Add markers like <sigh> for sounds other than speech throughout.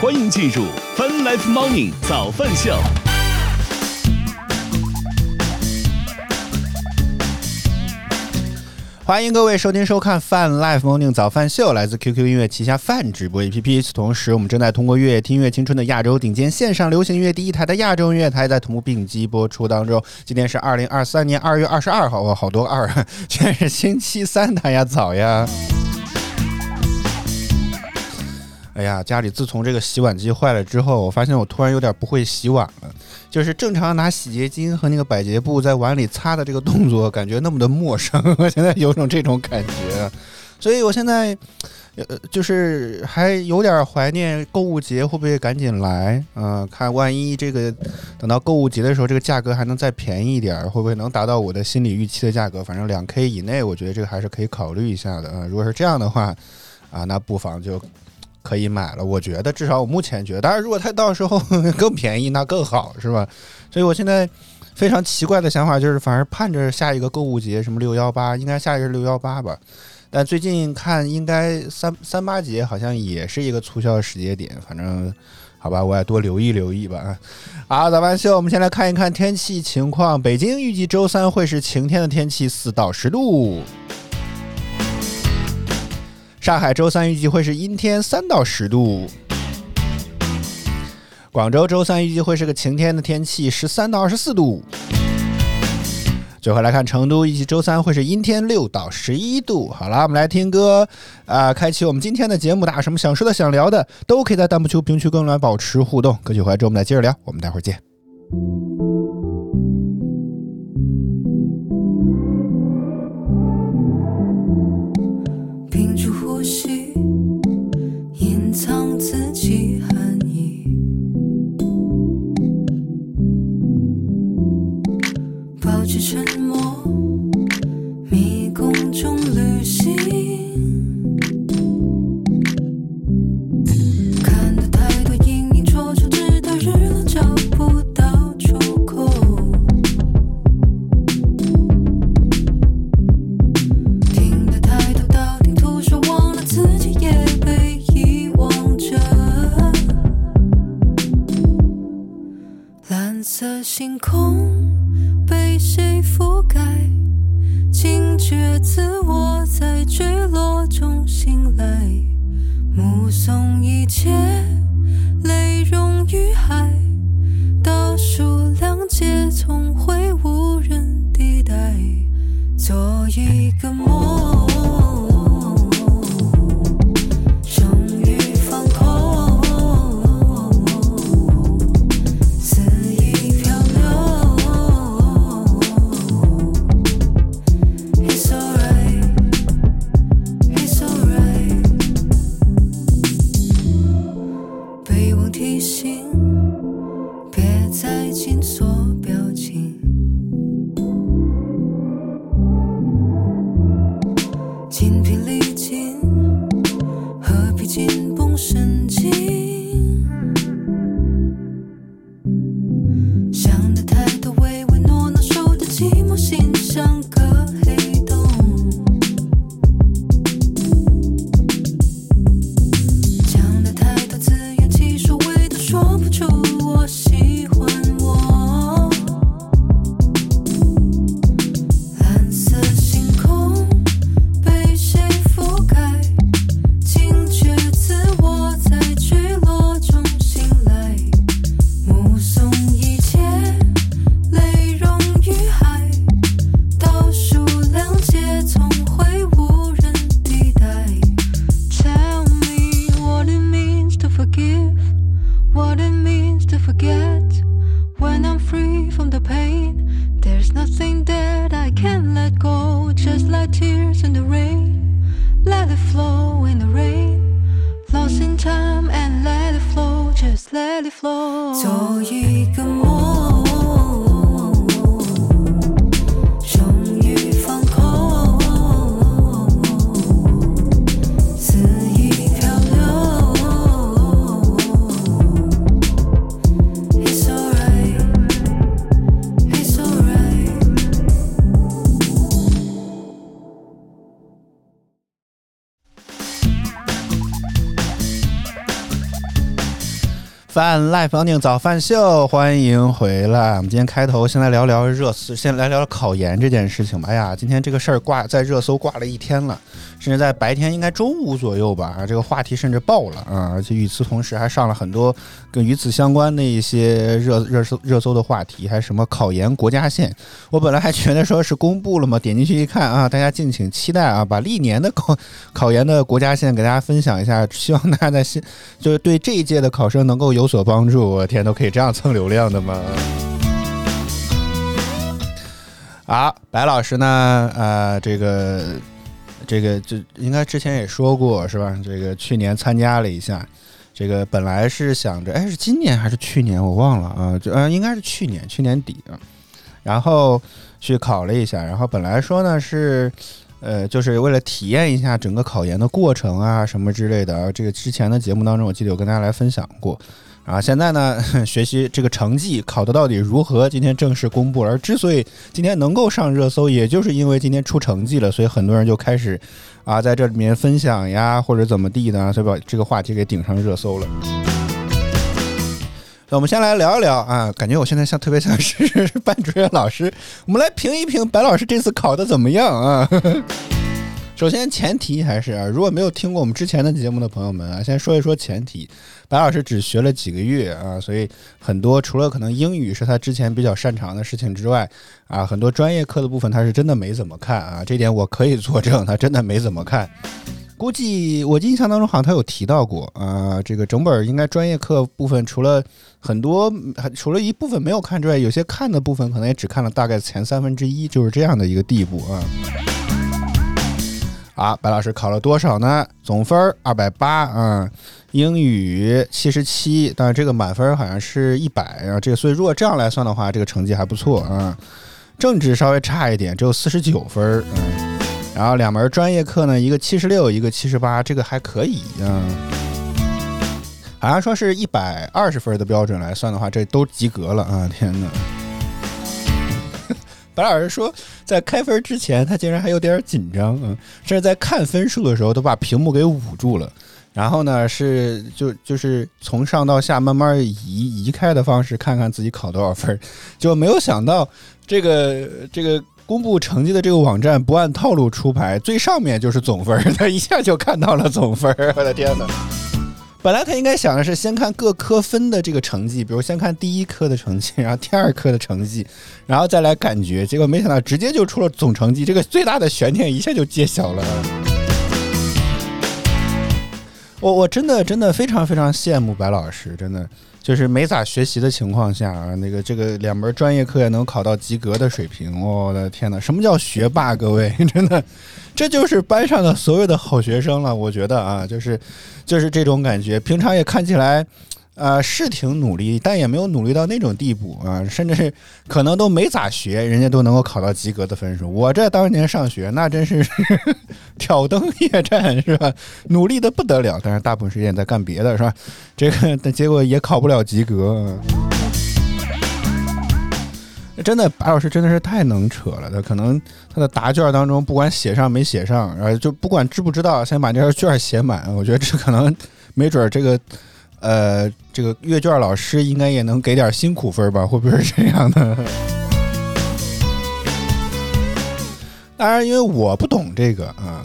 欢迎进入 Fun Life Morning 早饭秀。欢迎各位收听收看 Fun Life Morning 早饭秀，来自 QQ 音乐旗下泛直播 APP。同时，我们正在通过乐听音乐青春的亚洲顶尖线上流行音乐第一台的亚洲音乐台，在同步并机播出当中。今天是二零二三年二月二十二号，哇，好多二，今天是星期三，大家早呀！哎呀，家里自从这个洗碗机坏了之后，我发现我突然有点不会洗碗了。就是正常拿洗洁精和那个百洁布在碗里擦的这个动作，感觉那么的陌生。<laughs> 我现在有种这种感觉，所以我现在呃就是还有点怀念购物节会不会赶紧来？嗯，看万一这个等到购物节的时候，这个价格还能再便宜一点，会不会能达到我的心理预期的价格？反正两 K 以内，我觉得这个还是可以考虑一下的啊。如果是这样的话，啊，那不妨就。可以买了，我觉得至少我目前觉得，当然如果它到时候 <laughs> 更便宜，那更好，是吧？所以我现在非常奇怪的想法就是，反而盼着下一个购物节，什么六幺八，应该下一个是六幺八吧？但最近看，应该三三八节好像也是一个促销时间点，反正好吧，我也多留意留意吧。好，早班秀，我们先来看一看天气情况。北京预计周三会是晴天的天气，四到十度。上海周三预计会是阴天，三到十度。广州周三预计会是个晴天的天气，十三到二十四度。最后来看成都，预计周三会是阴天，六到十一度。好了，我们来听歌啊，开启我们今天的节目。大家什么想说的、想聊的，都可以在弹幕区、评论区跟我们来保持互动。歌曲回来之后，我们再接着聊。我们待会儿见。饭 live 房顶早饭秀，欢迎回来。我们今天开头先来聊聊热，先来聊聊考研这件事情吧。哎呀，今天这个事儿挂在热搜挂了一天了，甚至在白天应该中午左右吧，这个话题甚至爆了啊！而且与此同时还上了很多跟与此相关的一些热热搜热搜的话题，还什么考研国家线。我本来还觉得说是公布了嘛，点进去一看啊，大家敬请期待啊，把历年的考考研的国家线给大家分享一下，希望大家在新就是对这一届的考生能够有。所帮助，我天，都可以这样蹭流量的吗？啊，白老师呢？呃，这个，这个，就应该之前也说过是吧？这个去年参加了一下，这个本来是想着，哎，是今年还是去年？我忘了啊，就呃，应该是去年，去年底啊，然后去考了一下，然后本来说呢是。呃，就是为了体验一下整个考研的过程啊，什么之类的。这个之前的节目当中，我记得有跟大家来分享过。啊，现在呢，<laughs> 学习这个成绩考的到底如何？今天正式公布。而之所以今天能够上热搜，也就是因为今天出成绩了，所以很多人就开始啊，在这里面分享呀，或者怎么地的，所以把这个话题给顶上热搜了。那我们先来聊一聊啊，感觉我现在像特别像是班主任老师，我们来评一评白老师这次考的怎么样啊？<laughs> 首先前提还是啊，如果没有听过我们之前的节目的朋友们啊，先说一说前提。白老师只学了几个月啊，所以很多除了可能英语是他之前比较擅长的事情之外啊，很多专业课的部分他是真的没怎么看啊，这点我可以作证，他真的没怎么看。估计我印象当中好像他有提到过啊，这个整本应该专业课部分除了很多，除了一部分没有看之外，有些看的部分可能也只看了大概前三分之一，就是这样的一个地步啊。啊，白老师考了多少呢？总分二百八啊，英语七十七，但是这个满分好像是一百啊，这个所以如果这样来算的话，这个成绩还不错啊。政治稍微差一点，只有四十九分嗯。然后两门专业课呢，一个七十六，一个七十八，这个还可以啊。好像说是一百二十分的标准来算的话，这都及格了啊！天哪！白老师说，在开分之前，他竟然还有点紧张嗯，甚至在看分数的时候都把屏幕给捂住了。然后呢，是就就是从上到下慢慢移移开的方式，看看自己考多少分。就没有想到这个这个。公布成绩的这个网站不按套路出牌，最上面就是总分，<laughs> 他一下就看到了总分。我的天哪！本来他应该想的是先看各科分的这个成绩，比如先看第一科的成绩，然后第二科的成绩，然后再来感觉。结果没想到直接就出了总成绩，这个最大的悬念一下就揭晓了。我我真的真的非常非常羡慕白老师，真的。就是没咋学习的情况下啊，那个这个两门专业课也能考到及格的水平，我的天哪！什么叫学霸？各位，<laughs> 真的，这就是班上的所有的好学生了。我觉得啊，就是就是这种感觉。平常也看起来。呃，是挺努力，但也没有努力到那种地步啊，甚至是可能都没咋学，人家都能够考到及格的分数。我这当年上学，那真是 <laughs> 挑灯夜战，是吧？努力的不得了，但是大部分时间在干别的，是吧？这个，但结果也考不了及格。真的，白老师真的是太能扯了，他可能他的答卷当中不管写上没写上，然后就不管知不知道，先把这张卷写满。我觉得这可能没准这个。呃，这个阅卷老师应该也能给点辛苦分吧？会不会是这样的？<laughs> 当然，因为我不懂这个啊，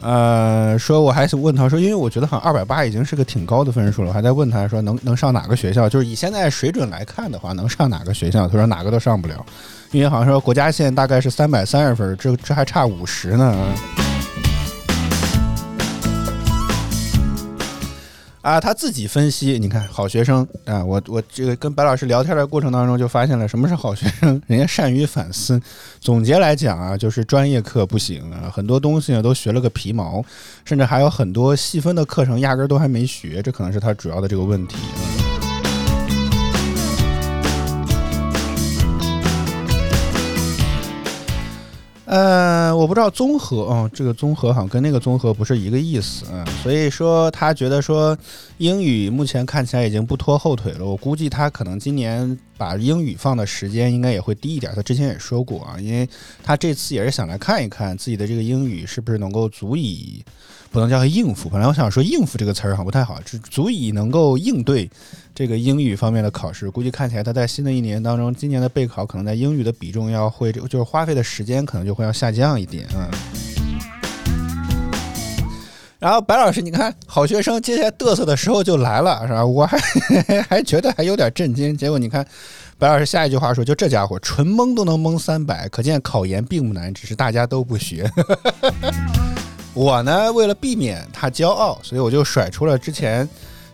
呃，说我还是问他说，因为我觉得好像二百八已经是个挺高的分数了，我还在问他说能能上哪个学校？就是以现在水准来看的话，能上哪个学校？他说哪个都上不了，因为好像说国家线大概是三百三十分，这这还差五十呢。啊，他自己分析，你看好学生啊，我我这个跟白老师聊天的过程当中就发现了什么是好学生，<laughs> 人家善于反思。总结来讲啊，就是专业课不行啊，很多东西呢都学了个皮毛，甚至还有很多细分的课程压根都还没学，这可能是他主要的这个问题。呃，我不知道综合啊，这个综合好像跟那个综合不是一个意思啊，所以说他觉得说英语目前看起来已经不拖后腿了，我估计他可能今年把英语放的时间应该也会低一点。他之前也说过啊，因为他这次也是想来看一看自己的这个英语是不是能够足以，不能叫应付。本来我想说应付这个词儿好像不太好，是足以能够应对这个英语方面的考试。估计看起来他在新的一年当中，今年的备考可能在英语的比重要会，就是花费的时间可能就会要下降一点啊。然后白老师，你看好学生接下来嘚瑟的时候就来了，是吧？我还 <laughs> 还觉得还有点震惊，结果你看白老师下一句话说：“就这家伙纯蒙都能蒙三百，可见考研并不难，只是大家都不学。<laughs> ”我呢，为了避免他骄傲，所以我就甩出了之前。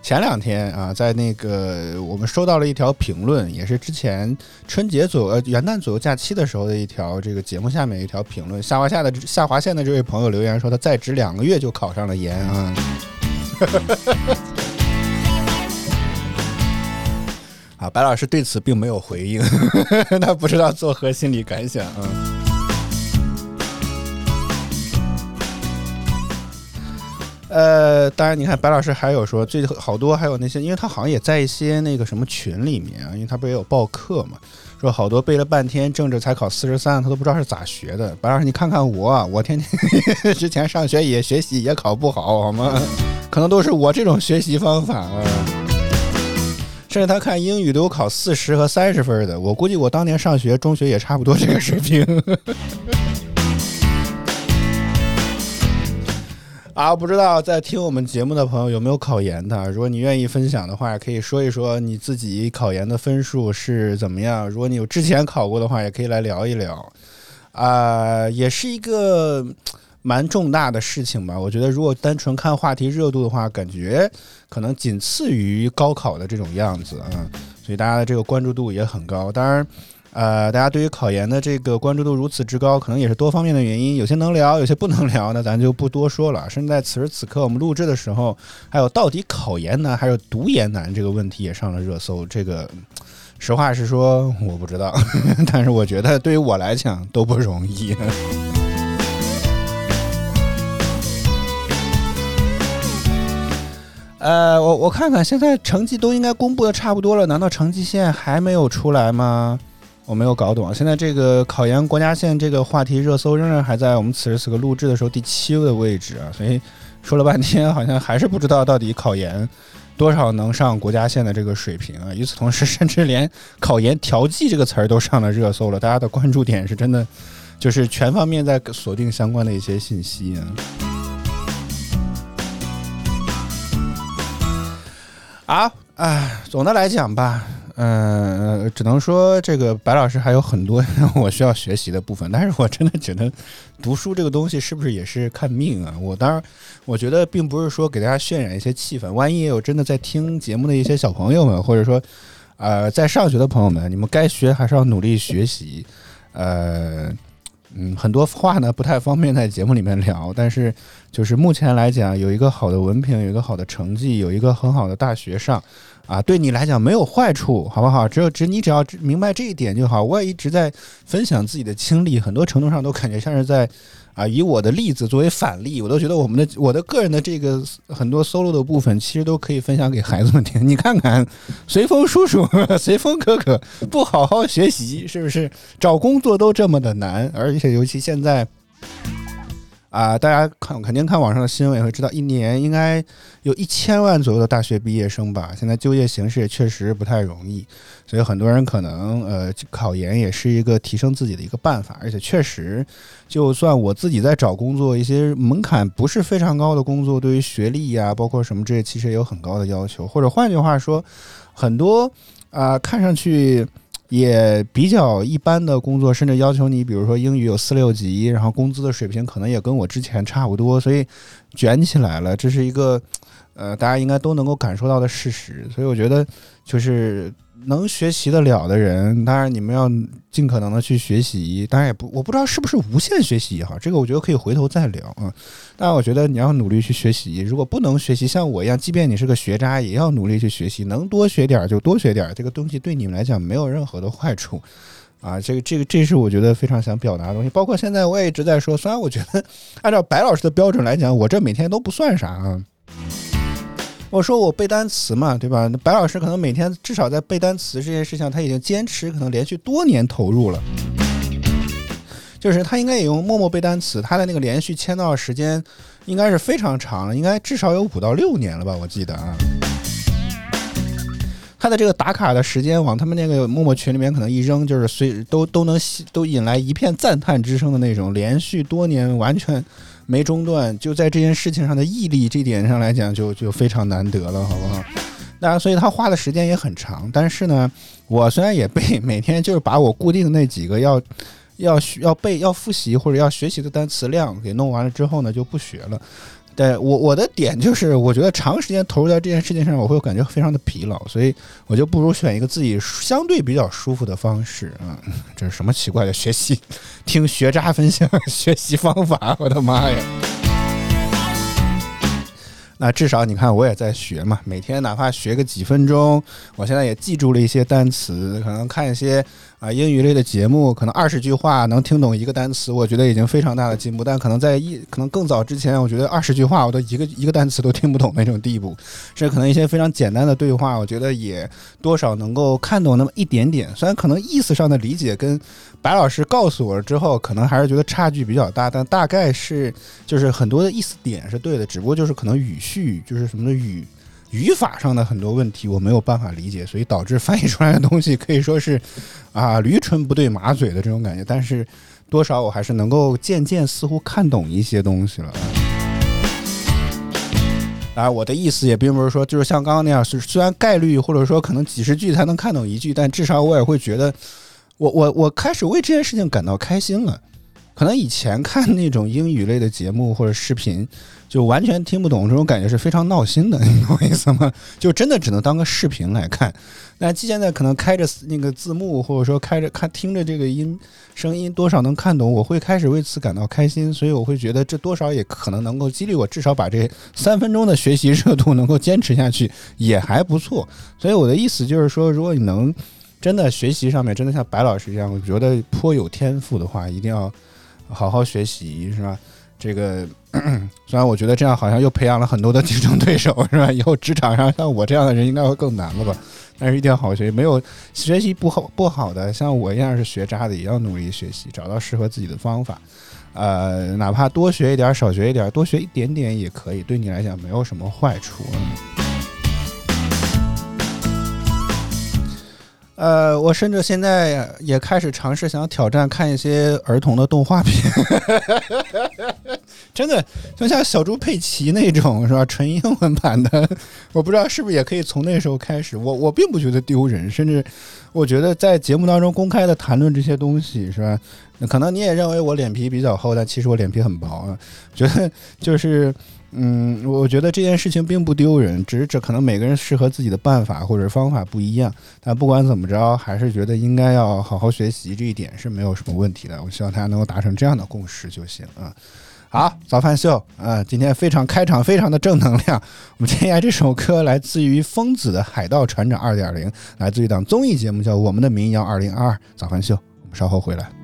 前两天啊，在那个我们收到了一条评论，也是之前春节左右、元旦左右假期的时候的一条这个节目下面一条评论。下划下的下划线的这位朋友留言说，他在职两个月就考上了研啊。<laughs> 啊，白老师对此并没有回应，<laughs> 他不知道作何心理感想啊。呃，当然，你看白老师还有说最好多还有那些，因为他好像也在一些那个什么群里面啊，因为他不也有报课嘛，说好多背了半天政治才考四十三，他都不知道是咋学的。白老师，你看看我，我天天 <laughs> 之前上学也学习也考不好，好吗？<laughs> 可能都是我这种学习方法啊。甚至他看英语都有考四十和三十分的，我估计我当年上学中学也差不多这个水平。啊，不知道在听我们节目的朋友有没有考研的？如果你愿意分享的话，可以说一说你自己考研的分数是怎么样。如果你有之前考过的话，也可以来聊一聊。啊，也是一个蛮重大的事情吧。我觉得，如果单纯看话题热度的话，感觉可能仅次于高考的这种样子啊。所以大家的这个关注度也很高。当然。呃，大家对于考研的这个关注度如此之高，可能也是多方面的原因，有些能聊，有些不能聊，那咱就不多说了。甚至在此时此刻我们录制的时候，还有到底考研难还是读研难这个问题也上了热搜。这个实话实说，我不知道，<laughs> 但是我觉得对于我来讲都不容易。<laughs> 呃，我我看看，现在成绩都应该公布的差不多了，难道成绩线还没有出来吗？我没有搞懂啊，现在这个考研国家线这个话题热搜仍然还在我们此时此刻录制的时候第七个位置啊，所以说了半天好像还是不知道到底考研多少能上国家线的这个水平啊。与此同时，甚至连考研调剂这个词儿都上了热搜了，大家的关注点是真的就是全方面在锁定相关的一些信息啊。啊，哎，总的来讲吧。嗯，只能说这个白老师还有很多 <laughs> 我需要学习的部分，但是我真的觉得读书这个东西是不是也是看命啊？我当然，我觉得并不是说给大家渲染一些气氛，万一也有真的在听节目的一些小朋友们，或者说呃在上学的朋友们，你们该学还是要努力学习。呃，嗯，很多话呢不太方便在节目里面聊，但是就是目前来讲，有一个好的文凭，有一个好的成绩，有一个很好的大学上。啊，对你来讲没有坏处，好不好？只有只你只要明白这一点就好。我也一直在分享自己的经历，很多程度上都感觉像是在啊，以我的例子作为反例。我都觉得我们的我的个人的这个很多 solo 的部分，其实都可以分享给孩子们听。<laughs> 你看看，随风叔叔、<laughs> 随风哥哥不好好学习，是不是找工作都这么的难？而且尤其现在。啊，大家看肯定看网上的新闻也会知道，一年应该有一千万左右的大学毕业生吧。现在就业形势也确实不太容易，所以很多人可能呃考研也是一个提升自己的一个办法。而且确实，就算我自己在找工作，一些门槛不是非常高的工作，对于学历呀，包括什么这些，其实也有很高的要求。或者换句话说，很多啊看上去。也比较一般的工作，甚至要求你，比如说英语有四六级，然后工资的水平可能也跟我之前差不多，所以卷起来了，这是一个呃大家应该都能够感受到的事实。所以我觉得就是。能学习得了的人，当然你们要尽可能的去学习。当然也不，我不知道是不是无限学习哈，这个我觉得可以回头再聊啊。但我觉得你要努力去学习。如果不能学习，像我一样，即便你是个学渣，也要努力去学习。能多学点就多学点，这个东西对你们来讲没有任何的坏处啊。这个这个这是我觉得非常想表达的东西。包括现在我也一直在说，虽然我觉得按照白老师的标准来讲，我这每天都不算啥啊。我说我背单词嘛，对吧？白老师可能每天至少在背单词这件事情，他已经坚持可能连续多年投入了。就是他应该也用默默背单词，他的那个连续签到时间应该是非常长了，应该至少有五到六年了吧？我记得啊。他的这个打卡的时间往他们那个陌陌群里面可能一扔，就是随都都能都引来一片赞叹之声的那种，连续多年完全没中断，就在这件事情上的毅力这点上来讲，就就非常难得了，好不好？当然所以他花的时间也很长，但是呢，我虽然也背，<laughs> 每天就是把我固定的那几个要要学要背要复习或者要学习的单词量给弄完了之后呢，就不学了。对我我的点就是，我觉得长时间投入在这件事情上，我会感觉非常的疲劳，所以我就不如选一个自己相对比较舒服的方式 <laughs> 啊。这是什么奇怪的学习？听学渣分享学习方法，我的妈呀！那至少你看，我也在学嘛，每天哪怕学个几分钟，我现在也记住了一些单词，可能看一些。啊，英语类的节目可能二十句话能听懂一个单词，我觉得已经非常大的进步。但可能在一可能更早之前，我觉得二十句话我都一个一个单词都听不懂那种地步。这可能一些非常简单的对话，我觉得也多少能够看懂那么一点点。虽然可能意思上的理解跟白老师告诉我了之后，可能还是觉得差距比较大，但大概是就是很多的意思点是对的，只不过就是可能语序就是什么的语。语法上的很多问题我没有办法理解，所以导致翻译出来的东西可以说是啊驴唇不对马嘴的这种感觉。但是多少我还是能够渐渐似乎看懂一些东西了。啊，我的意思也并不是说就是像刚刚那样，是虽然概率或者说可能几十句才能看懂一句，但至少我也会觉得我我我开始为这件事情感到开心了。可能以前看那种英语类的节目或者视频，就完全听不懂，这种感觉是非常闹心的，你懂我意思吗？就真的只能当个视频来看。那现在可能开着那个字幕，或者说开着看听着这个音声音，多少能看懂，我会开始为此感到开心。所以我会觉得这多少也可能能够激励我，至少把这三分钟的学习热度能够坚持下去，也还不错。所以我的意思就是说，如果你能真的学习上面真的像白老师这样，我觉得颇有天赋的话，一定要。好好学习是吧？这个 <coughs> 虽然我觉得这样好像又培养了很多的竞争对手是吧？以后职场上像我这样的人应该会更难了吧？但是一定要好好学习，没有学习不好不好的，像我一样是学渣的，也要努力学习，找到适合自己的方法。呃，哪怕多学一点，少学一点，多学一点点也可以，对你来讲没有什么坏处。呃，我甚至现在也开始尝试想挑战看一些儿童的动画片，<laughs> 真的就像小猪佩奇那种是吧？纯英文版的，我不知道是不是也可以从那时候开始。我我并不觉得丢人，甚至我觉得在节目当中公开的谈论这些东西是吧？可能你也认为我脸皮比较厚，但其实我脸皮很薄啊。觉得就是。嗯，我觉得这件事情并不丢人，只是这可能每个人适合自己的办法或者方法不一样。但不管怎么着，还是觉得应该要好好学习，这一点是没有什么问题的。我希望大家能够达成这样的共识就行啊。好，早饭秀啊，今天非常开场，非常的正能量。我们接下来这首歌来自于疯子的《海盗船长二点零》，来自于一档综艺节目叫《我们的民谣二零二二》。早饭秀，我们稍后回来。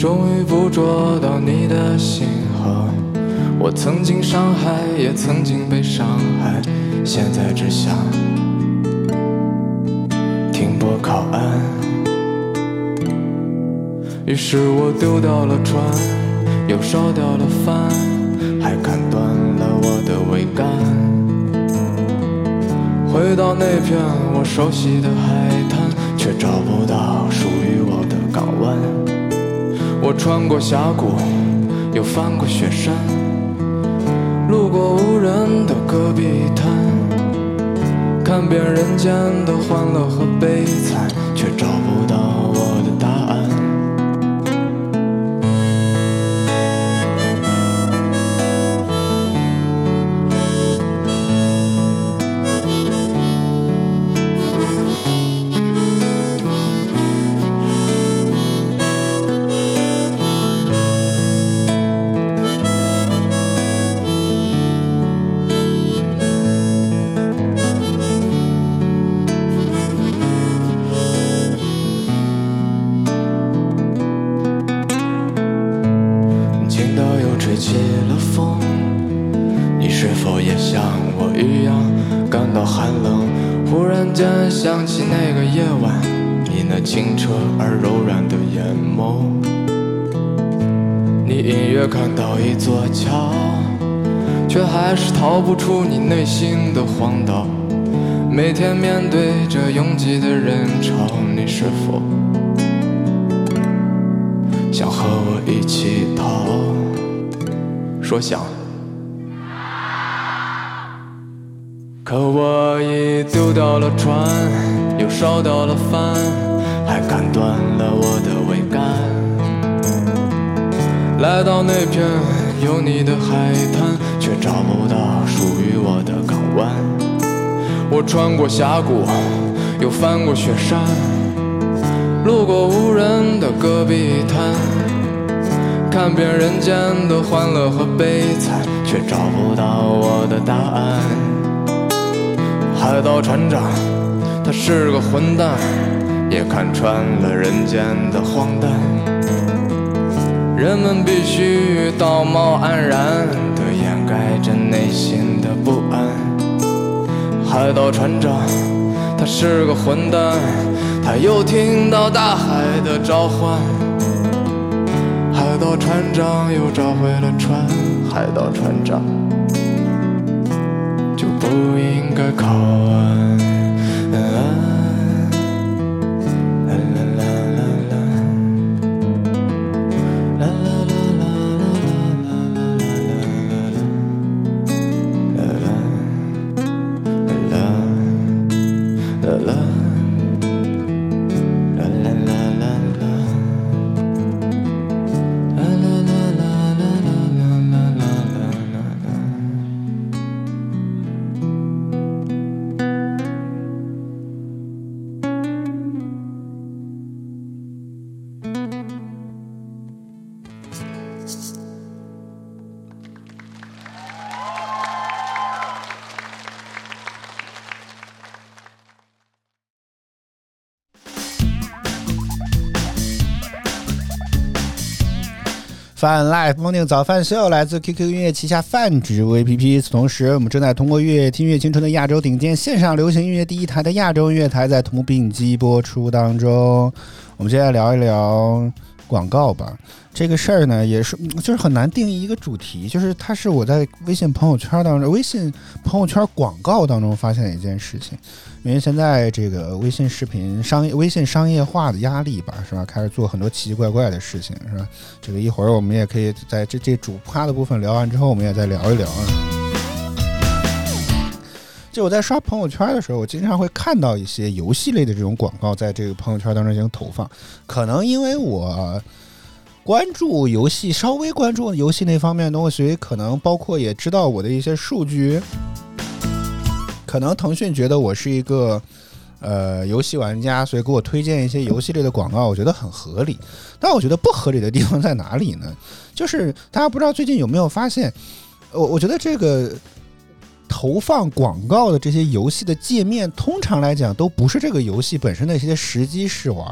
终于捕捉到你的信号。我曾经伤害，也曾经被伤害，现在只想停泊靠岸。于是我丢掉了船，又烧掉了帆，还砍断了我的桅杆。回到那片我熟悉的海滩，却找不到属于我的港湾。我穿过峡谷，又翻过雪山，路过无人的戈壁滩，看遍人间的欢乐和悲惨，却找不到又烧掉了帆，还砍断了我的桅杆。来到那片有你的海滩，却找不到属于我的港湾。我穿过峡谷，又翻过雪山，路过无人的戈壁滩，看遍人间的欢乐和悲惨，却找不到我的答案。海盗船长，他是个混蛋，也看穿了人间的荒诞。人们必须道貌岸然地掩盖着内心的不安。海盗船长，他是个混蛋，他又听到大海的召唤。海盗船长又找回了船，海盗船长就。不应该靠岸。泛 Life Morning 早饭秀来自 QQ 音乐旗下饭局 APP。与此同时，我们正在通过“乐听乐青春”的亚洲顶尖线上流行音乐第一台的亚洲音乐台，在同步并机播出当中。我们接下来聊一聊广告吧。这个事儿呢，也是就是很难定义一个主题，就是它是我在微信朋友圈当中、微信朋友圈广告当中发现的一件事情。因为现在这个微信视频商业、微信商业化的压力吧，是吧？开始做很多奇奇怪怪的事情，是吧？这个一会儿我们也可以在这这主趴的部分聊完之后，我们也再聊一聊啊。我在刷朋友圈的时候，我经常会看到一些游戏类的这种广告在这个朋友圈当中进行投放。可能因为我关注游戏，稍微关注游戏那方面的东西，所以可能包括也知道我的一些数据。可能腾讯觉得我是一个呃游戏玩家，所以给我推荐一些游戏类的广告，我觉得很合理。但我觉得不合理的地方在哪里呢？就是大家不知道最近有没有发现，我我觉得这个。投放广告的这些游戏的界面，通常来讲都不是这个游戏本身的一些实机试玩，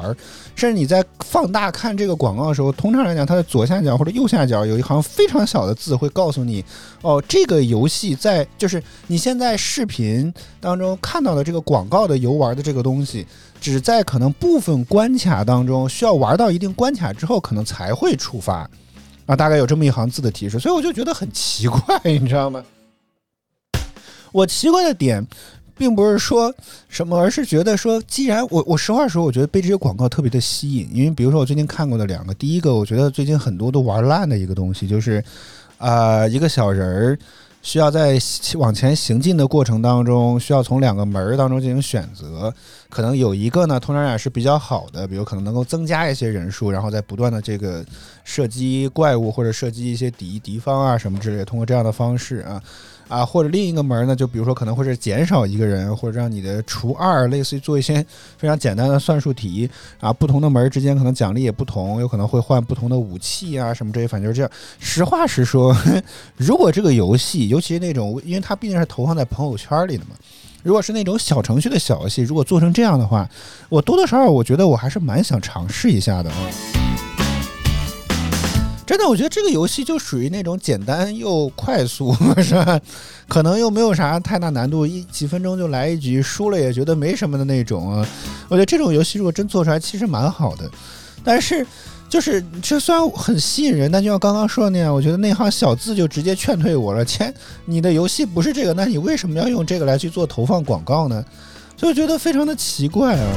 甚至你在放大看这个广告的时候，通常来讲，它的左下角或者右下角有一行非常小的字，会告诉你，哦，这个游戏在就是你现在视频当中看到的这个广告的游玩的这个东西，只在可能部分关卡当中需要玩到一定关卡之后，可能才会触发，啊，大概有这么一行字的提示，所以我就觉得很奇怪，你知道吗？我奇怪的点，并不是说什么，而是觉得说，既然我我实话说，我觉得被这些广告特别的吸引，因为比如说我最近看过的两个，第一个我觉得最近很多都玩烂的一个东西，就是啊，一个小人儿需要在往前行进的过程当中，需要从两个门儿当中进行选择，可能有一个呢，通常也是比较好的，比如可能能够增加一些人数，然后再不断的这个射击怪物或者射击一些敌敌方啊什么之类，通过这样的方式啊。啊，或者另一个门呢，就比如说可能会是减少一个人，或者让你的除二，类似于做一些非常简单的算术题啊。不同的门之间可能奖励也不同，有可能会换不同的武器啊，什么这些，反正就是这样。实话实说，<laughs> 如果这个游戏，尤其是那种，因为它毕竟是投放在朋友圈里的嘛，如果是那种小程序的小游戏，如果做成这样的话，我多多少少我觉得我还是蛮想尝试一下的啊。真的，我觉得这个游戏就属于那种简单又快速，<laughs> 是吧？可能又没有啥太大难度，一几分钟就来一局，输了也觉得没什么的那种啊。我觉得这种游戏如果真做出来，其实蛮好的。但是，就是这虽然很吸引人，但就像刚刚说的那样，我觉得那行小字就直接劝退我了。<laughs> 切，你的游戏不是这个，那你为什么要用这个来去做投放广告呢？所以我觉得非常的奇怪啊。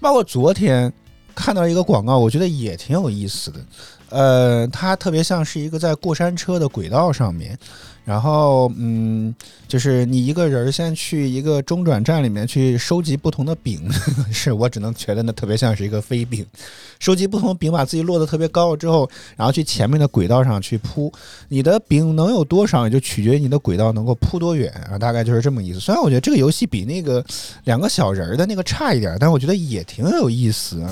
包括昨天。看到一个广告，我觉得也挺有意思的。呃，它特别像是一个在过山车的轨道上面。然后，嗯，就是你一个人先去一个中转站里面去收集不同的饼，<laughs> 是我只能觉得那特别像是一个飞饼，收集不同的饼，把自己落得特别高了之后，然后去前面的轨道上去铺，你的饼能有多少，也就取决于你的轨道能够铺多远啊，大概就是这么意思。虽然我觉得这个游戏比那个两个小人儿的那个差一点，但我觉得也挺有意思啊。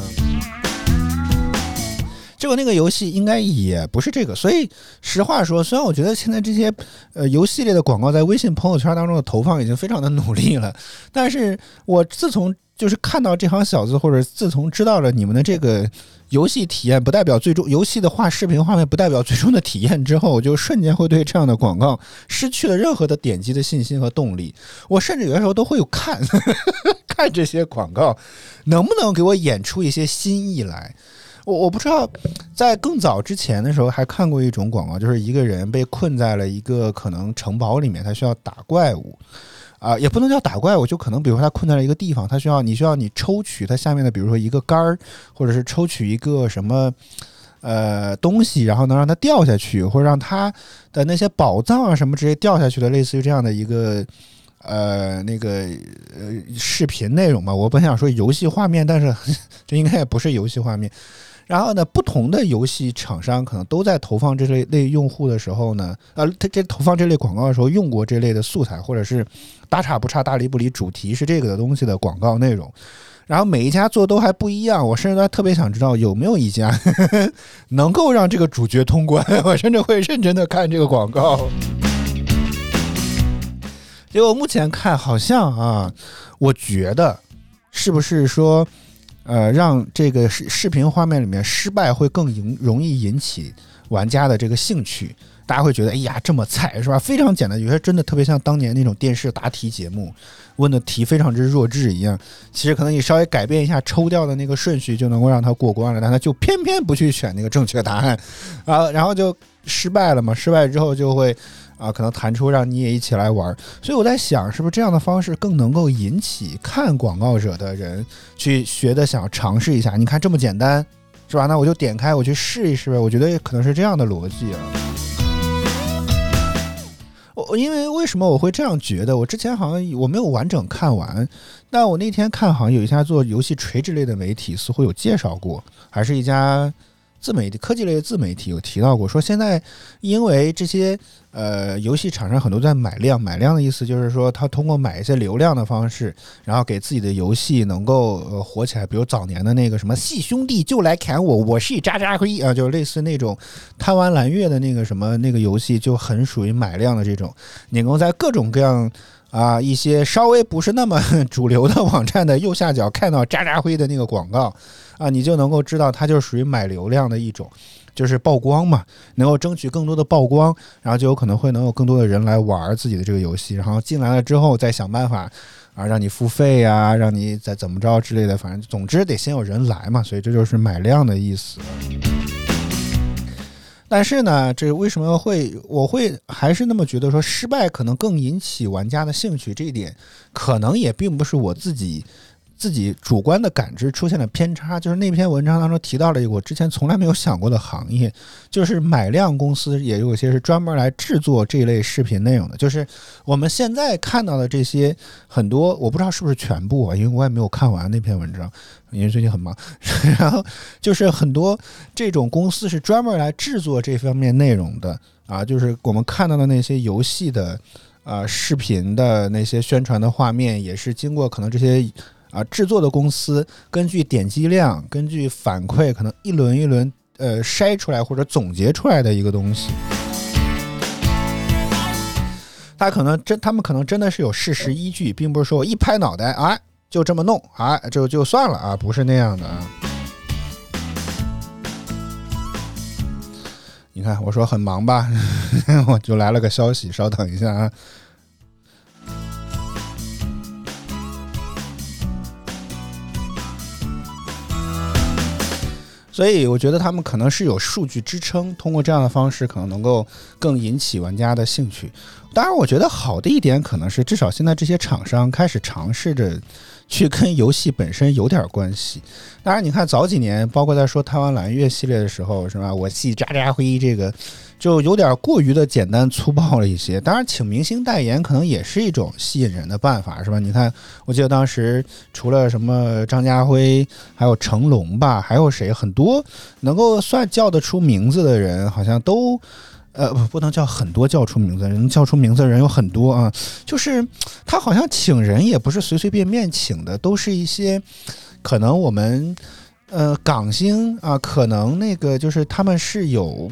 结果那个游戏应该也不是这个，所以实话说，虽然我觉得现在这些呃游戏类的广告在微信朋友圈当中的投放已经非常的努力了，但是我自从就是看到这行小子，或者自从知道了你们的这个游戏体验不代表最终游戏的画视频画面不代表最终的体验之后，我就瞬间会对这样的广告失去了任何的点击的信心和动力。我甚至有的时候都会有看 <laughs> <laughs> 看这些广告能不能给我演出一些新意来。我我不知道，在更早之前的时候还看过一种广告，就是一个人被困在了一个可能城堡里面，他需要打怪物，啊，也不能叫打怪物，就可能比如说他困在了一个地方，他需要你需要你抽取它下面的，比如说一个杆儿，或者是抽取一个什么呃东西，然后能让它掉下去，或者让他的那些宝藏啊什么直接掉下去的，类似于这样的一个呃那个呃视频内容吧。我本想说游戏画面，但是 <laughs> 这应该也不是游戏画面。然后呢，不同的游戏厂商可能都在投放这类类用户的时候呢，呃，他这投放这类广告的时候用过这类的素材，或者是大差不差、大离不离，主题是这个的东西的广告内容。然后每一家做都还不一样，我甚至还特别想知道有没有一家 <laughs> 能够让这个主角通关，我甚至会认真的看这个广告。结果目前看好像啊，我觉得是不是说？呃，让这个视视频画面里面失败会更引容易引起玩家的这个兴趣，大家会觉得，哎呀，这么菜是吧？非常简单，有些真的特别像当年那种电视答题节目，问的题非常之弱智一样。其实可能你稍微改变一下抽掉的那个顺序，就能够让他过关了，但他就偏偏不去选那个正确答案，啊，然后就失败了嘛。失败之后就会。啊，可能弹出让你也一起来玩，所以我在想，是不是这样的方式更能够引起看广告者的人去学的，想尝试一下？你看这么简单，是吧？那我就点开，我去试一试呗。我觉得可能是这样的逻辑啊。我因为为什么我会这样觉得？我之前好像我没有完整看完，但我那天看好像有一家做游戏垂直类的媒体似乎有介绍过，还是一家。自媒体、科技类的自媒体有提到过，说现在因为这些呃游戏厂商很多在买量，买量的意思就是说他通过买一些流量的方式，然后给自己的游戏能够呃火起来。比如早年的那个什么“细兄弟就来砍我，我是渣渣辉”啊，就是类似那种贪玩蓝月的那个什么那个游戏，就很属于买量的这种，你能够在各种各样啊一些稍微不是那么 <laughs> 主流的网站的右下角看到渣渣辉的那个广告。啊，你就能够知道，它就属于买流量的一种，就是曝光嘛，能够争取更多的曝光，然后就有可能会能有更多的人来玩自己的这个游戏，然后进来了之后再想办法啊，让你付费呀，让你再怎么着之类的，反正总之得先有人来嘛，所以这就是买量的意思。但是呢，这为什么会我会还是那么觉得说失败可能更引起玩家的兴趣？这一点可能也并不是我自己。自己主观的感知出现了偏差，就是那篇文章当中提到了一个我之前从来没有想过的行业，就是买量公司也有些是专门来制作这类视频内容的。就是我们现在看到的这些很多，我不知道是不是全部啊，因为我也没有看完那篇文章，因为最近很忙。然后就是很多这种公司是专门来制作这方面内容的啊，就是我们看到的那些游戏的啊视频的那些宣传的画面，也是经过可能这些。啊，制作的公司根据点击量、根据反馈，可能一轮一轮呃筛出来或者总结出来的一个东西。他可能真，他们可能真的是有事实依据，并不是说我一拍脑袋啊就这么弄啊就就算了啊，不是那样的啊。你看，我说很忙吧，<laughs> 我就来了个消息，稍等一下啊。所以我觉得他们可能是有数据支撑，通过这样的方式，可能能够更引起玩家的兴趣。当然，我觉得好的一点可能是，至少现在这些厂商开始尝试着去跟游戏本身有点关系。当然，你看早几年，包括在说《台湾蓝月》系列的时候，是吧？我系渣渣辉这个。就有点过于的简单粗暴了一些。当然，请明星代言可能也是一种吸引人的办法，是吧？你看，我记得当时除了什么张家辉，还有成龙吧，还有谁？很多能够算叫得出名字的人，好像都呃不不能叫很多叫出名字，能叫出名字的人有很多啊。就是他好像请人也不是随随便便请的，都是一些可能我们呃港星啊，可能那个就是他们是有。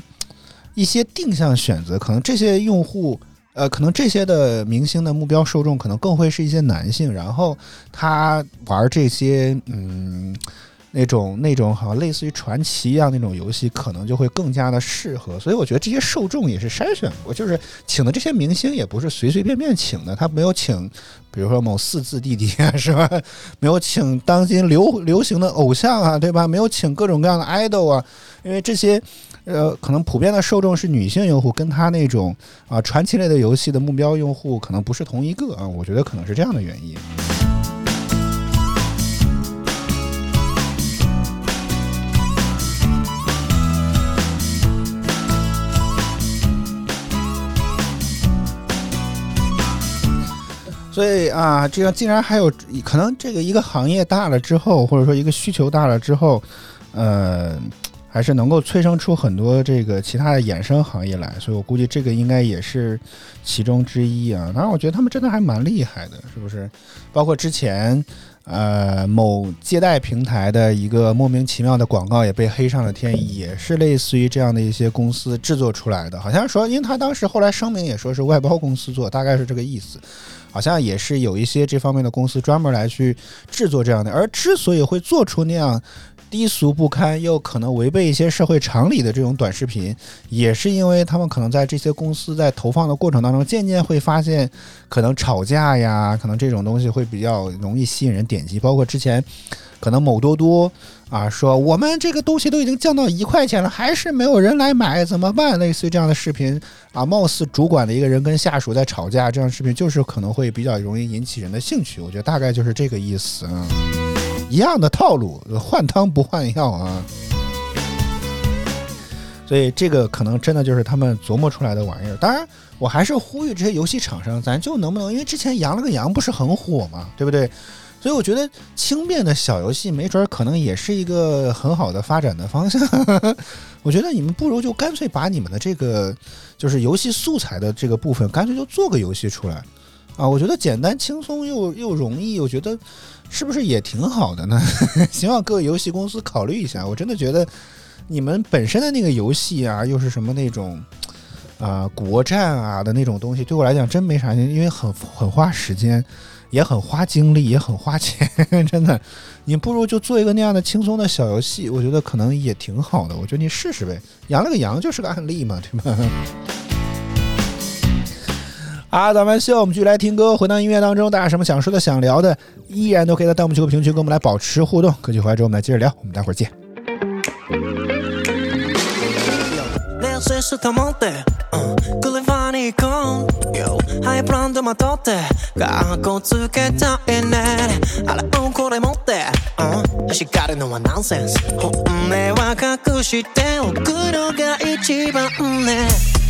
一些定向选择，可能这些用户，呃，可能这些的明星的目标受众可能更会是一些男性，然后他玩这些，嗯。那种那种好像类似于传奇一样那种游戏，可能就会更加的适合。所以我觉得这些受众也是筛选过，就是请的这些明星也不是随随便便请的，他没有请，比如说某四字弟弟啊，是吧？<laughs> 没有请当今流流行的偶像啊，对吧？没有请各种各样的 idol 啊，因为这些，呃，可能普遍的受众是女性用户，跟他那种啊传奇类的游戏的目标用户可能不是同一个啊，我觉得可能是这样的原因。所以啊，这样竟然还有可能，这个一个行业大了之后，或者说一个需求大了之后，呃，还是能够催生出很多这个其他的衍生行业来。所以我估计这个应该也是其中之一啊。当然，我觉得他们真的还蛮厉害的，是不是？包括之前呃某借贷平台的一个莫名其妙的广告也被黑上了天，也是类似于这样的一些公司制作出来的。好像说，因为他当时后来声明也说是外包公司做，大概是这个意思。好像也是有一些这方面的公司专门来去制作这样的，而之所以会做出那样低俗不堪又可能违背一些社会常理的这种短视频，也是因为他们可能在这些公司在投放的过程当中，渐渐会发现，可能吵架呀，可能这种东西会比较容易吸引人点击，包括之前可能某多多。啊，说我们这个东西都已经降到一块钱了，还是没有人来买，怎么办？类似于这样的视频啊，貌似主管的一个人跟下属在吵架，这样视频就是可能会比较容易引起人的兴趣。我觉得大概就是这个意思啊，一样的套路，换汤不换药啊。所以这个可能真的就是他们琢磨出来的玩意儿。当然，我还是呼吁这些游戏厂商，咱就能不能，因为之前羊了个羊不是很火嘛，对不对？所以我觉得轻便的小游戏，没准儿可能也是一个很好的发展的方向。<laughs> 我觉得你们不如就干脆把你们的这个就是游戏素材的这个部分，干脆就做个游戏出来啊！我觉得简单轻松又又容易，我觉得是不是也挺好的呢？<laughs> 希望各个游戏公司考虑一下。我真的觉得你们本身的那个游戏啊，又是什么那种啊国战啊的那种东西，对我来讲真没啥劲，因为很很花时间。也很花精力，也很花钱，<laughs> 真的。你不如就做一个那样的轻松的小游戏，我觉得可能也挺好的。我觉得你试试呗，养了个羊就是个案例嘛，对吧？啊，咱们秀，我们继续来听歌，回到音乐当中，大家什么想说的、想聊的，依然都可以在弹幕区和评论区跟我们来保持互动。歌曲回来之后，我们来接着聊，我们待会儿见。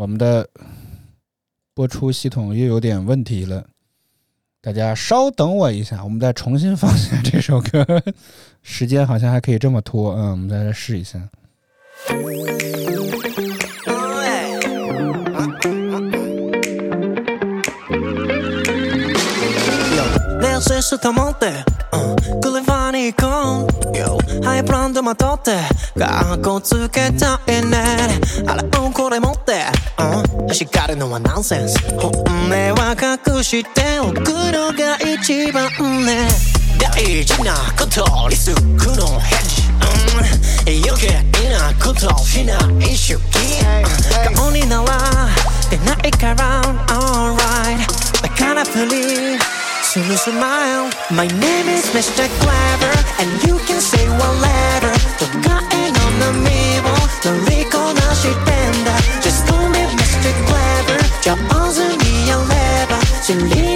我们的播出系统又有点问题了。大家稍等我一下，我们再重新放下这首歌，<laughs> 时间好像还可以这么拖，嗯，我们再来试一下。ハイブランドまとって学校つけたいねあれをこれ持って、うん、叱るのはナンセンス本音は隠しておくのが一番ね大事なことリスクのヘッジ、うん、余計なことしない主義、顔になら出ないから Alright. だからプリー soon as smile My name is Mr. Clever And you can say whatever とかえの波を乗りこなしてんだ Just call me Mr. Clever 上手にやれば知り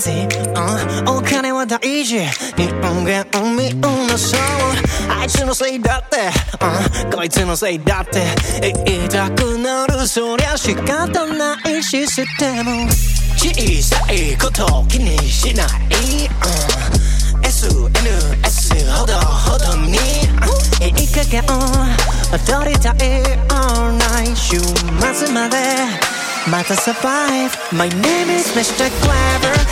easy、uh, お金は大事人間を見なそうあいつのせいだって、uh, こいつのせいだって言いたくなるそりゃ仕方ないシステム小さいこと気にしない、uh, SNS ほどほどに、uh, いい加減踊りたい all night 週末までまた survive My name is Mr. Clever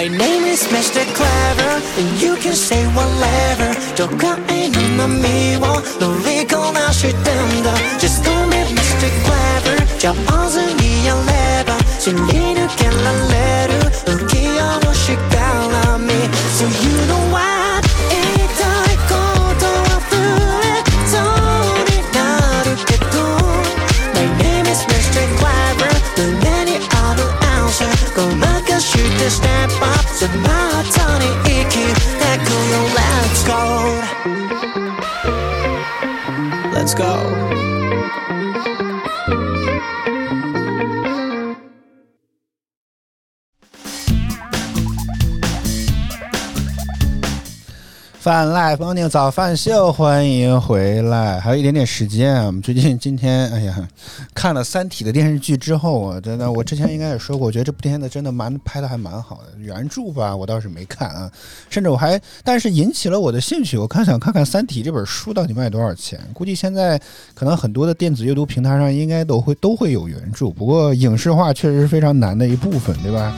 My name is Mr. Clever, and you can say whatever. Don't call me no miło, 놀리고 나실 텐데. Just call me Mr. Clever, 저 어순이 열레바. 신이 느낄 날래루, 귀여워 she down on me. So you go 饭 live morning 早饭秀，欢迎回来！还有一点点时间啊，我们最近今天，哎呀，看了《三体》的电视剧之后啊，真的，我之前应该也说过，我觉得这部片子真的蛮拍的还蛮好的。原著吧，我倒是没看啊，甚至我还，但是引起了我的兴趣，我看想看看《三体》这本书到底卖多少钱。估计现在可能很多的电子阅读平台上应该都会都会有原著，不过影视化确实是非常难的一部分，对吧？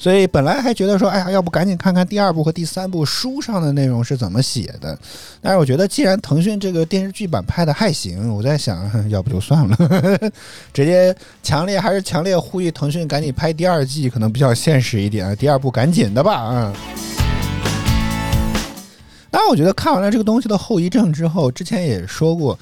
所以本来还觉得说，哎呀，要不赶紧看看第二部和第三部书上的内容是怎么写的。但是我觉得，既然腾讯这个电视剧版拍的还行，我在想，<laughs> 要不就算了，<laughs> 直接强烈还是强烈呼吁腾讯赶紧拍第二季，可能比较现实一点。第二部赶紧的吧，啊。当然，我觉得看完了这个东西的后遗症之后，之前也说过。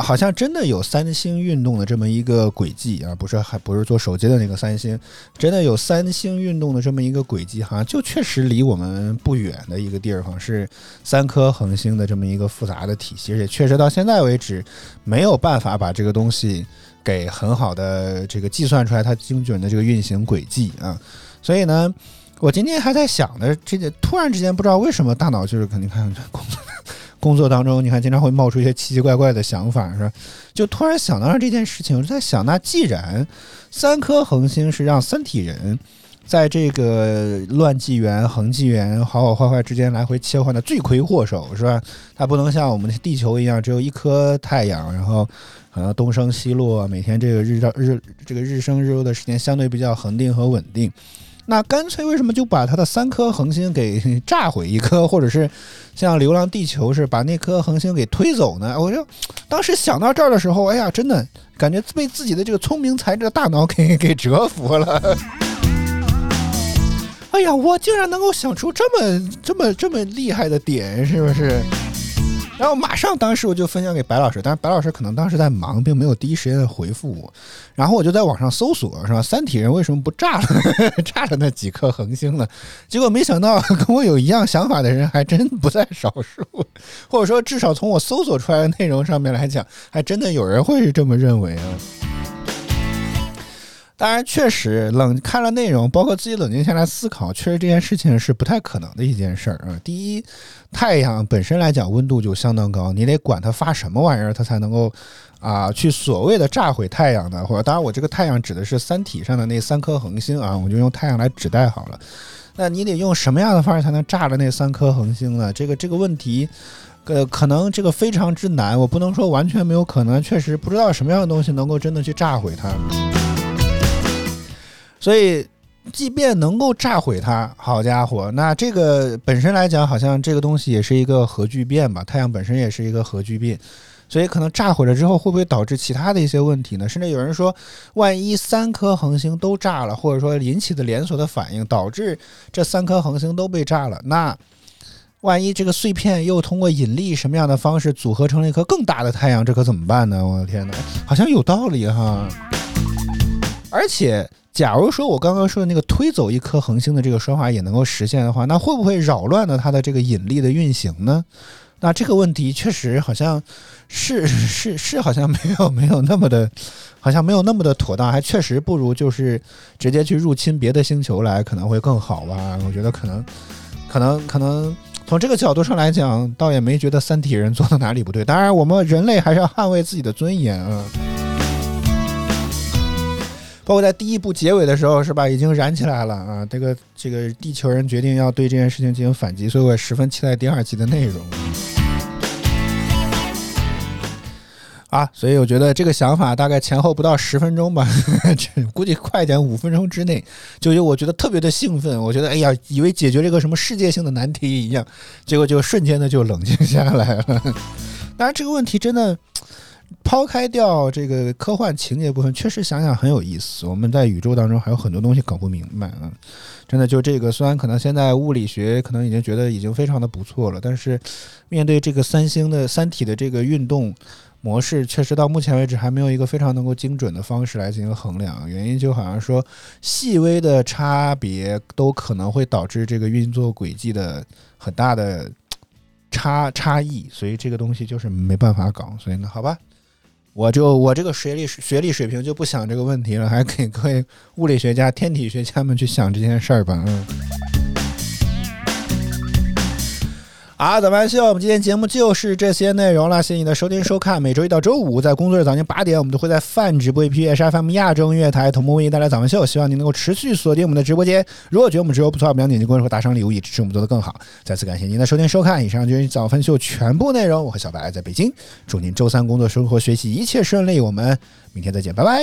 好像真的有三星运动的这么一个轨迹啊，不是还不是做手机的那个三星，真的有三星运动的这么一个轨迹，好像就确实离我们不远的一个地方是三颗恒星的这么一个复杂的体系，而且确实到现在为止没有办法把这个东西给很好的这个计算出来它精准的这个运行轨迹啊，所以呢。我今天还在想呢，这个突然之间不知道为什么大脑就是肯定看工作 <laughs> 工作当中，你看经常会冒出一些奇奇怪怪的想法，是吧？就突然想到了这件事情，我就在想，那既然三颗恒星是让三体人在这个乱纪元、恒纪元好好坏坏之间来回切换的罪魁祸首，是吧？它不能像我们的地球一样只有一颗太阳，然后可能东升西落，每天这个日照日这个日升日落的时间相对比较恒定和稳定。那干脆为什么就把它的三颗恒星给炸毁一颗，或者是像《流浪地球》是把那颗恒星给推走呢？我就当时想到这儿的时候，哎呀，真的感觉被自己的这个聪明才智的大脑给给折服了。<laughs> 哎呀，我竟然能够想出这么这么这么厉害的点，是不是？然后马上当时我就分享给白老师，但是白老师可能当时在忙，并没有第一时间回复我。然后我就在网上搜索，是吧？三体人为什么不炸了 <laughs> 炸了那几颗恒星呢？结果没想到跟我有一样想法的人还真不在少数，或者说至少从我搜索出来的内容上面来讲，还真的有人会是这么认为啊。当然，确实冷看了内容，包括自己冷静下来思考，确实这件事情是不太可能的一件事儿啊。第一，太阳本身来讲温度就相当高，你得管它发什么玩意儿，它才能够啊去所谓的炸毁太阳的，或者当然我这个太阳指的是三体上的那三颗恒星啊，我就用太阳来指代好了。那你得用什么样的方式才能炸了那三颗恒星呢？这个这个问题，呃，可能这个非常之难，我不能说完全没有可能，确实不知道什么样的东西能够真的去炸毁它。所以，即便能够炸毁它，好家伙，那这个本身来讲，好像这个东西也是一个核聚变吧？太阳本身也是一个核聚变，所以可能炸毁了之后，会不会导致其他的一些问题呢？甚至有人说，万一三颗恒星都炸了，或者说引起的连锁的反应导致这三颗恒星都被炸了，那万一这个碎片又通过引力什么样的方式组合成了一颗更大的太阳，这可怎么办呢？我的天哪，好像有道理哈，而且。假如说我刚刚说的那个推走一颗恒星的这个说法也能够实现的话，那会不会扰乱了它的这个引力的运行呢？那这个问题确实好像是 <laughs> 是是好像没有没有那么的，好像没有那么的妥当，还确实不如就是直接去入侵别的星球来可能会更好吧？我觉得可能可能可能从这个角度上来讲，倒也没觉得三体人做的哪里不对。当然，我们人类还是要捍卫自己的尊严啊。包括在第一部结尾的时候，是吧？已经燃起来了啊！这个这个地球人决定要对这件事情进行反击，所以我十分期待第二集的内容啊！所以我觉得这个想法大概前后不到十分钟吧，<laughs> 估计快点五分钟之内，就就我觉得特别的兴奋，我觉得哎呀，以为解决这个什么世界性的难题一样，结果就瞬间的就冷静下来了。当然，这个问题真的。抛开掉这个科幻情节部分，确实想想很有意思。我们在宇宙当中还有很多东西搞不明白啊！真的，就这个，虽然可能现在物理学可能已经觉得已经非常的不错了，但是面对这个三星的三体的这个运动模式，确实到目前为止还没有一个非常能够精准的方式来进行衡量。原因就好像说，细微的差别都可能会导致这个运作轨迹的很大的差差异，所以这个东西就是没办法搞。所以呢，好吧。我就我这个学历学历水平就不想这个问题了，还给各位物理学家、天体学家们去想这件事儿吧，嗯。好，早安秀，我们今天节目就是这些内容了，谢谢你的收听收看。每周一到周五在工作日早间八点，我们都会在泛直播 APP、H F M 亚洲音乐台同步为您带来早安秀。希望您能够持续锁定我们的直播间。如果觉得我们直播不错，不要点击关注和打赏礼物，以支持我们做得更好。再次感谢您的收听收看，以上就是早饭秀全部内容。我和小白在北京，祝您周三工作、生活、学习一切顺利。我们明天再见，拜拜。